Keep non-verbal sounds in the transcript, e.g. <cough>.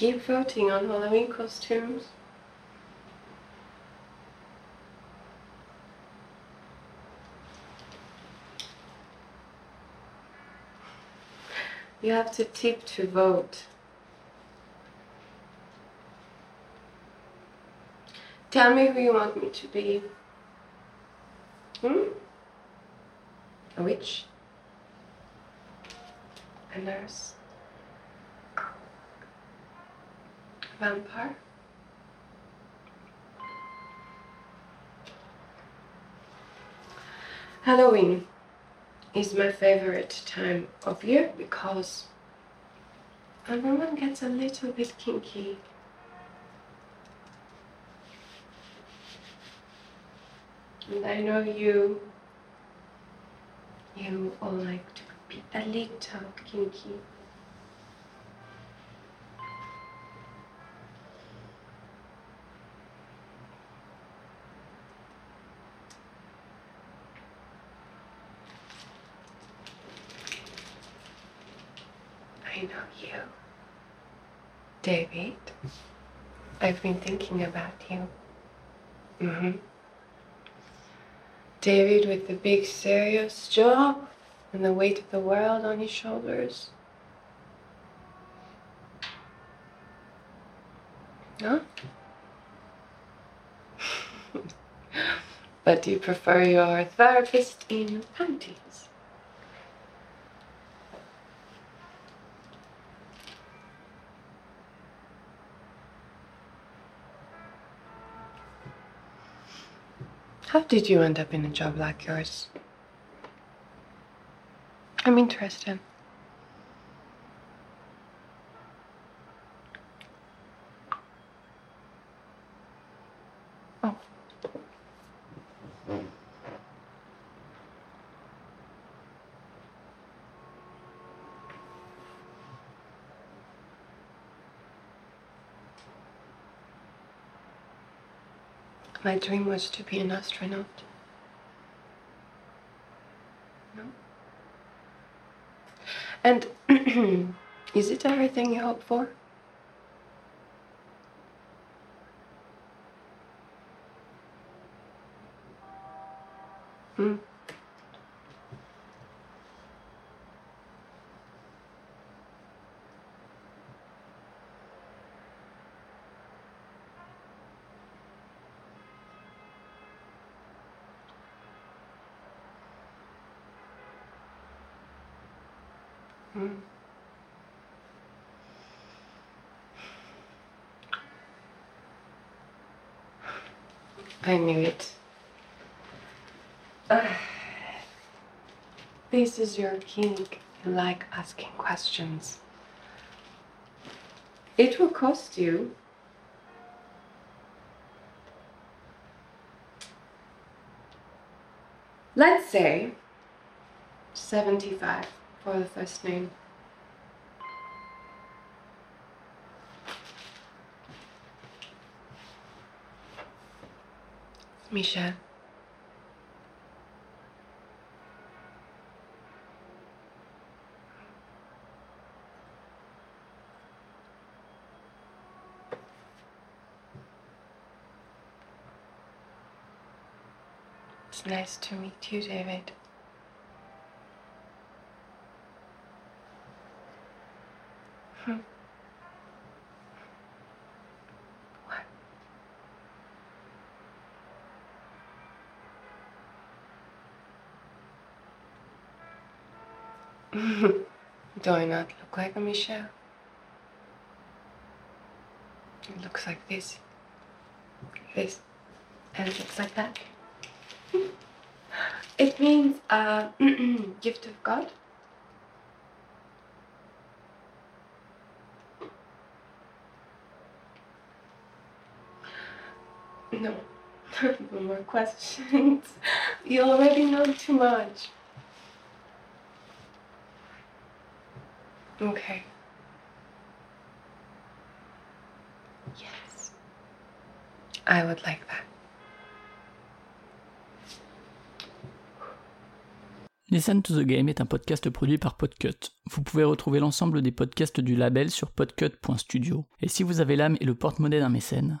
Keep voting on Halloween costumes. You have to tip to vote. Tell me who you want me to be. Hmm? A witch? A nurse? Vampire? Halloween is my favorite time of year because everyone gets a little bit kinky. And I know you, you all like to be a little kinky. I know you. David, I've been thinking about you. Mm-hmm. David with the big serious job and the weight of the world on his shoulders. No? <laughs> but do you prefer your therapist in panties. How did you end up in a job like yours? I'm interested. Oh. My dream was to be an astronaut. No? And <clears throat> is it everything you hope for? Hmm. Hmm. I knew it. Ugh. This is your king. You like asking questions. It will cost you. Let's say 75 for the first name. Michelle. It's nice to meet you, David. <laughs> Do I not look like a Michelle? It looks like this, this, and it looks like that. <laughs> It means a <clears throat> gift of God. No, no <laughs> more questions? <laughs> You already know too much. Okay. Yes. I would like that. Listen to the Game est un podcast produit par Podcut. Vous pouvez retrouver l'ensemble des podcasts du label sur podcut.studio. Et si vous avez l'âme et le porte-monnaie d'un mécène,